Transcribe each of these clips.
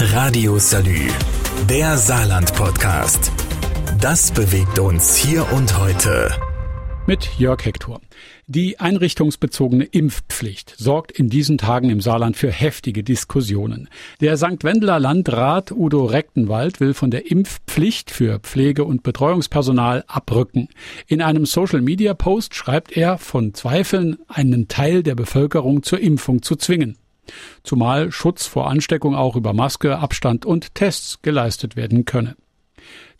Radio Salü, der Saarland-Podcast. Das bewegt uns hier und heute. Mit Jörg Hector. Die einrichtungsbezogene Impfpflicht sorgt in diesen Tagen im Saarland für heftige Diskussionen. Der St. Wendeler Landrat Udo Rechtenwald will von der Impfpflicht für Pflege- und Betreuungspersonal abrücken. In einem Social-Media-Post schreibt er von Zweifeln, einen Teil der Bevölkerung zur Impfung zu zwingen zumal Schutz vor Ansteckung auch über Maske, Abstand und Tests geleistet werden könne.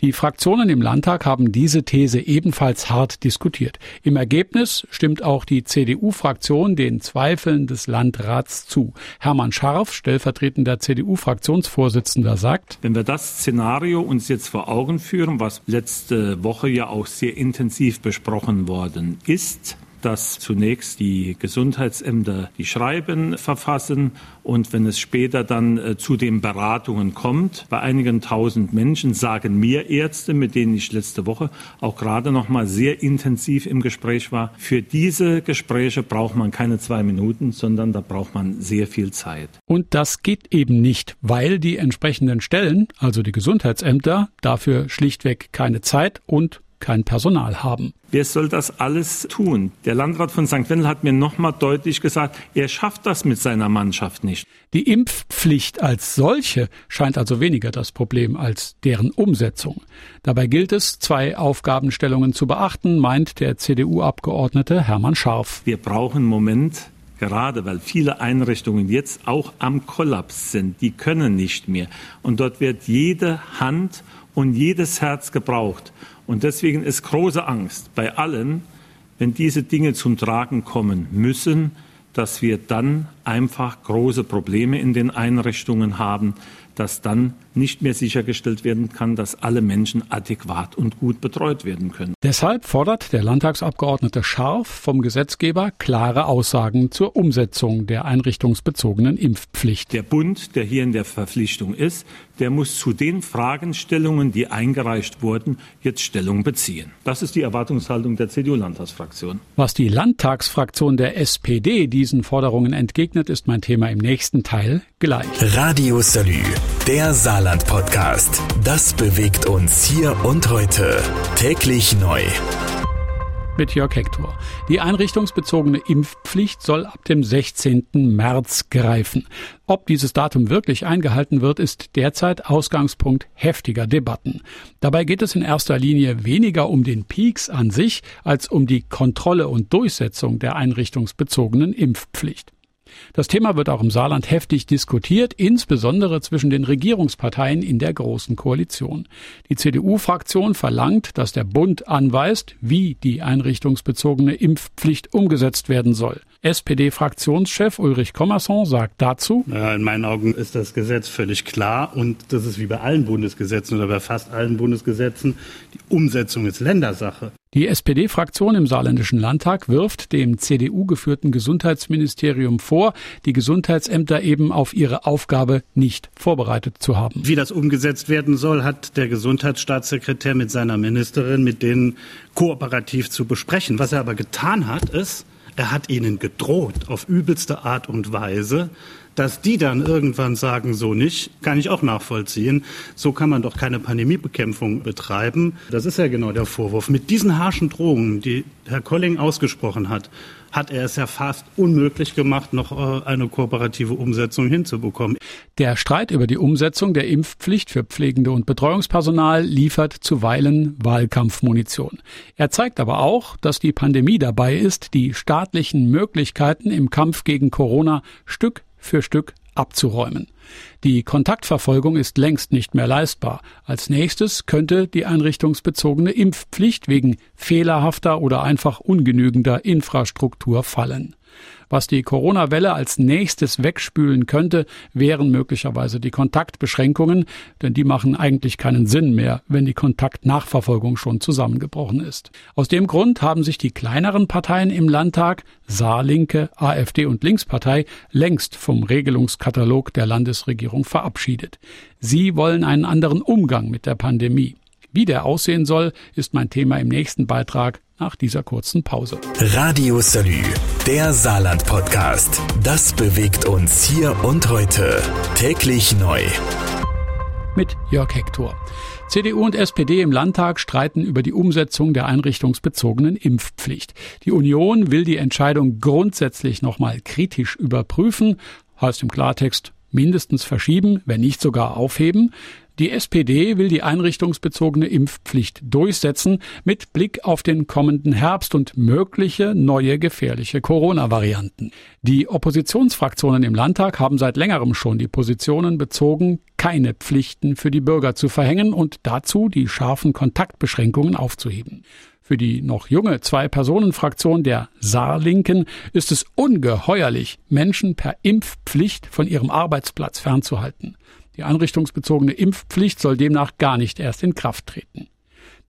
Die Fraktionen im Landtag haben diese These ebenfalls hart diskutiert. Im Ergebnis stimmt auch die CDU-Fraktion den Zweifeln des Landrats zu. Hermann Scharf, stellvertretender CDU-Fraktionsvorsitzender, sagt, wenn wir das Szenario uns jetzt vor Augen führen, was letzte Woche ja auch sehr intensiv besprochen worden ist, dass zunächst die Gesundheitsämter die Schreiben verfassen und wenn es später dann äh, zu den Beratungen kommt, bei einigen tausend Menschen sagen mir Ärzte, mit denen ich letzte Woche auch gerade noch mal sehr intensiv im Gespräch war, für diese Gespräche braucht man keine zwei Minuten, sondern da braucht man sehr viel Zeit. Und das geht eben nicht, weil die entsprechenden Stellen, also die Gesundheitsämter, dafür schlichtweg keine Zeit und kein Personal haben. Wer soll das alles tun? Der Landrat von St. Wendel hat mir nochmal deutlich gesagt, er schafft das mit seiner Mannschaft nicht. Die Impfpflicht als solche scheint also weniger das Problem als deren Umsetzung. Dabei gilt es, zwei Aufgabenstellungen zu beachten, meint der CDU-Abgeordnete Hermann Scharf. Wir brauchen im Moment gerade weil viele Einrichtungen jetzt auch am Kollaps sind, die können nicht mehr. Und dort wird jede Hand und jedes Herz gebraucht. Und deswegen ist große Angst bei allen, wenn diese Dinge zum Tragen kommen müssen, dass wir dann einfach große Probleme in den Einrichtungen haben, dass dann nicht mehr sichergestellt werden kann, dass alle Menschen adäquat und gut betreut werden können. Deshalb fordert der Landtagsabgeordnete Scharf vom Gesetzgeber klare Aussagen zur Umsetzung der einrichtungsbezogenen Impfpflicht. Der Bund, der hier in der Verpflichtung ist, der muss zu den Fragestellungen, die eingereicht wurden, jetzt Stellung beziehen. Das ist die Erwartungshaltung der CDU-Landtagsfraktion. Was die Landtagsfraktion der SPD diesen Forderungen entgegnet, ist mein Thema im nächsten Teil gleich. Radio Salü, der Saarland-Podcast. Das bewegt uns hier und heute. Täglich neu mit Jörg Hector. Die einrichtungsbezogene Impfpflicht soll ab dem 16. März greifen. Ob dieses Datum wirklich eingehalten wird, ist derzeit Ausgangspunkt heftiger Debatten. Dabei geht es in erster Linie weniger um den Peaks an sich als um die Kontrolle und Durchsetzung der einrichtungsbezogenen Impfpflicht. Das Thema wird auch im Saarland heftig diskutiert, insbesondere zwischen den Regierungsparteien in der Großen Koalition. Die CDU-Fraktion verlangt, dass der Bund anweist, wie die einrichtungsbezogene Impfpflicht umgesetzt werden soll. SPD-Fraktionschef Ulrich Kommerson sagt dazu, In meinen Augen ist das Gesetz völlig klar und das ist wie bei allen Bundesgesetzen oder bei fast allen Bundesgesetzen. Die Umsetzung ist Ländersache. Die SPD-Fraktion im Saarländischen Landtag wirft dem CDU-geführten Gesundheitsministerium vor, die Gesundheitsämter eben auf ihre Aufgabe nicht vorbereitet zu haben. Wie das umgesetzt werden soll, hat der Gesundheitsstaatssekretär mit seiner Ministerin mit denen kooperativ zu besprechen. Was er aber getan hat, ist, er hat ihnen gedroht auf übelste Art und Weise, dass die dann irgendwann sagen, so nicht, kann ich auch nachvollziehen. So kann man doch keine Pandemiebekämpfung betreiben. Das ist ja genau der Vorwurf. Mit diesen harschen Drohungen, die Herr Colling ausgesprochen hat, hat er es ja fast unmöglich gemacht, noch äh, eine kooperative Umsetzung hinzubekommen. Der Streit über die Umsetzung der Impfpflicht für Pflegende und Betreuungspersonal liefert zuweilen Wahlkampfmunition. Er zeigt aber auch, dass die Pandemie dabei ist, die staatlichen Möglichkeiten im Kampf gegen Corona Stück für Stück abzuräumen. Die Kontaktverfolgung ist längst nicht mehr leistbar. Als nächstes könnte die einrichtungsbezogene Impfpflicht wegen fehlerhafter oder einfach ungenügender Infrastruktur fallen. Was die Corona-Welle als nächstes wegspülen könnte, wären möglicherweise die Kontaktbeschränkungen, denn die machen eigentlich keinen Sinn mehr, wenn die Kontaktnachverfolgung schon zusammengebrochen ist. Aus dem Grund haben sich die kleineren Parteien im Landtag, Saarlinke, AfD und Linkspartei, längst vom Regelungskatalog der Landesregierung verabschiedet. Sie wollen einen anderen Umgang mit der Pandemie. Wie der aussehen soll, ist mein Thema im nächsten Beitrag nach dieser kurzen Pause. Radio Salü, der Saarland-Podcast. Das bewegt uns hier und heute. Täglich neu. mit Jörg Hector. CDU und SPD im Landtag streiten über die Umsetzung der einrichtungsbezogenen Impfpflicht. Die Union will die Entscheidung grundsätzlich nochmal kritisch überprüfen, heißt im Klartext mindestens verschieben, wenn nicht sogar aufheben. Die SPD will die einrichtungsbezogene Impfpflicht durchsetzen mit Blick auf den kommenden Herbst und mögliche neue gefährliche Corona-Varianten. Die Oppositionsfraktionen im Landtag haben seit längerem schon die Positionen bezogen, keine Pflichten für die Bürger zu verhängen und dazu die scharfen Kontaktbeschränkungen aufzuheben. Für die noch junge Zwei-Personen-Fraktion der Saarlinken ist es ungeheuerlich, Menschen per Impfpflicht von ihrem Arbeitsplatz fernzuhalten. Die einrichtungsbezogene Impfpflicht soll demnach gar nicht erst in Kraft treten.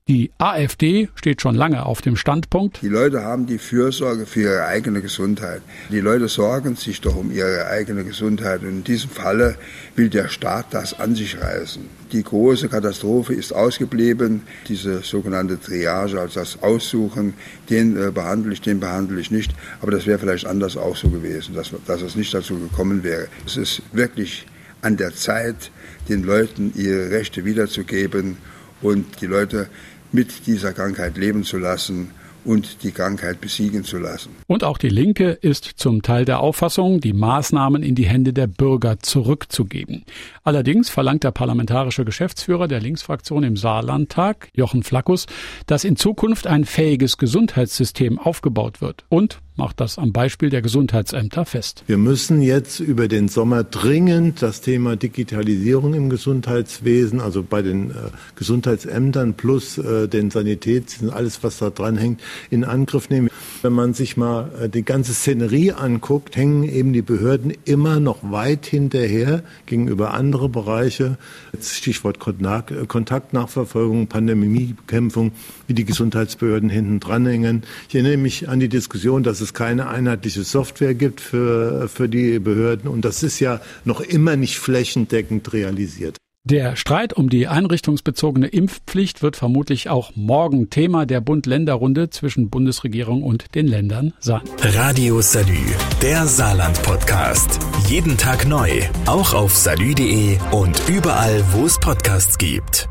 Die AfD steht schon lange auf dem Standpunkt. Die Leute haben die Fürsorge für ihre eigene Gesundheit. Die Leute sorgen sich doch um ihre eigene Gesundheit. Und in diesem Falle will der Staat das an sich reißen. Die große Katastrophe ist ausgeblieben. Diese sogenannte Triage, also das Aussuchen, den äh, behandle ich, den behandle ich nicht. Aber das wäre vielleicht anders auch so gewesen, dass, dass es nicht dazu gekommen wäre. Es ist wirklich an der Zeit, den Leuten ihre Rechte wiederzugeben und die Leute mit dieser Krankheit leben zu lassen und die Krankheit besiegen zu lassen. Und auch die Linke ist zum Teil der Auffassung, die Maßnahmen in die Hände der Bürger zurückzugeben. Allerdings verlangt der parlamentarische Geschäftsführer der Linksfraktion im Saarlandtag, Jochen Flackus, dass in Zukunft ein fähiges Gesundheitssystem aufgebaut wird und macht das am Beispiel der Gesundheitsämter fest. Wir müssen jetzt über den Sommer dringend das Thema Digitalisierung im Gesundheitswesen, also bei den äh, Gesundheitsämtern plus äh, den Sanitäts, alles was da dran hängt, in Angriff nehmen. Wenn man sich mal äh, die ganze Szenerie anguckt, hängen eben die Behörden immer noch weit hinterher gegenüber anderen Bereiche. Stichwort Kontaktnachverfolgung, Pandemiebekämpfung, wie die Gesundheitsbehörden hinten dranhängen. Ich erinnere mich an die Diskussion, dass es keine einheitliche Software gibt für, für die Behörden und das ist ja noch immer nicht flächendeckend realisiert. Der Streit um die einrichtungsbezogene Impfpflicht wird vermutlich auch morgen Thema der Bund-Länder-Runde zwischen Bundesregierung und den Ländern sein. Radio Salü, der Saarland-Podcast. Jeden Tag neu, auch auf salü.de und überall, wo es Podcasts gibt.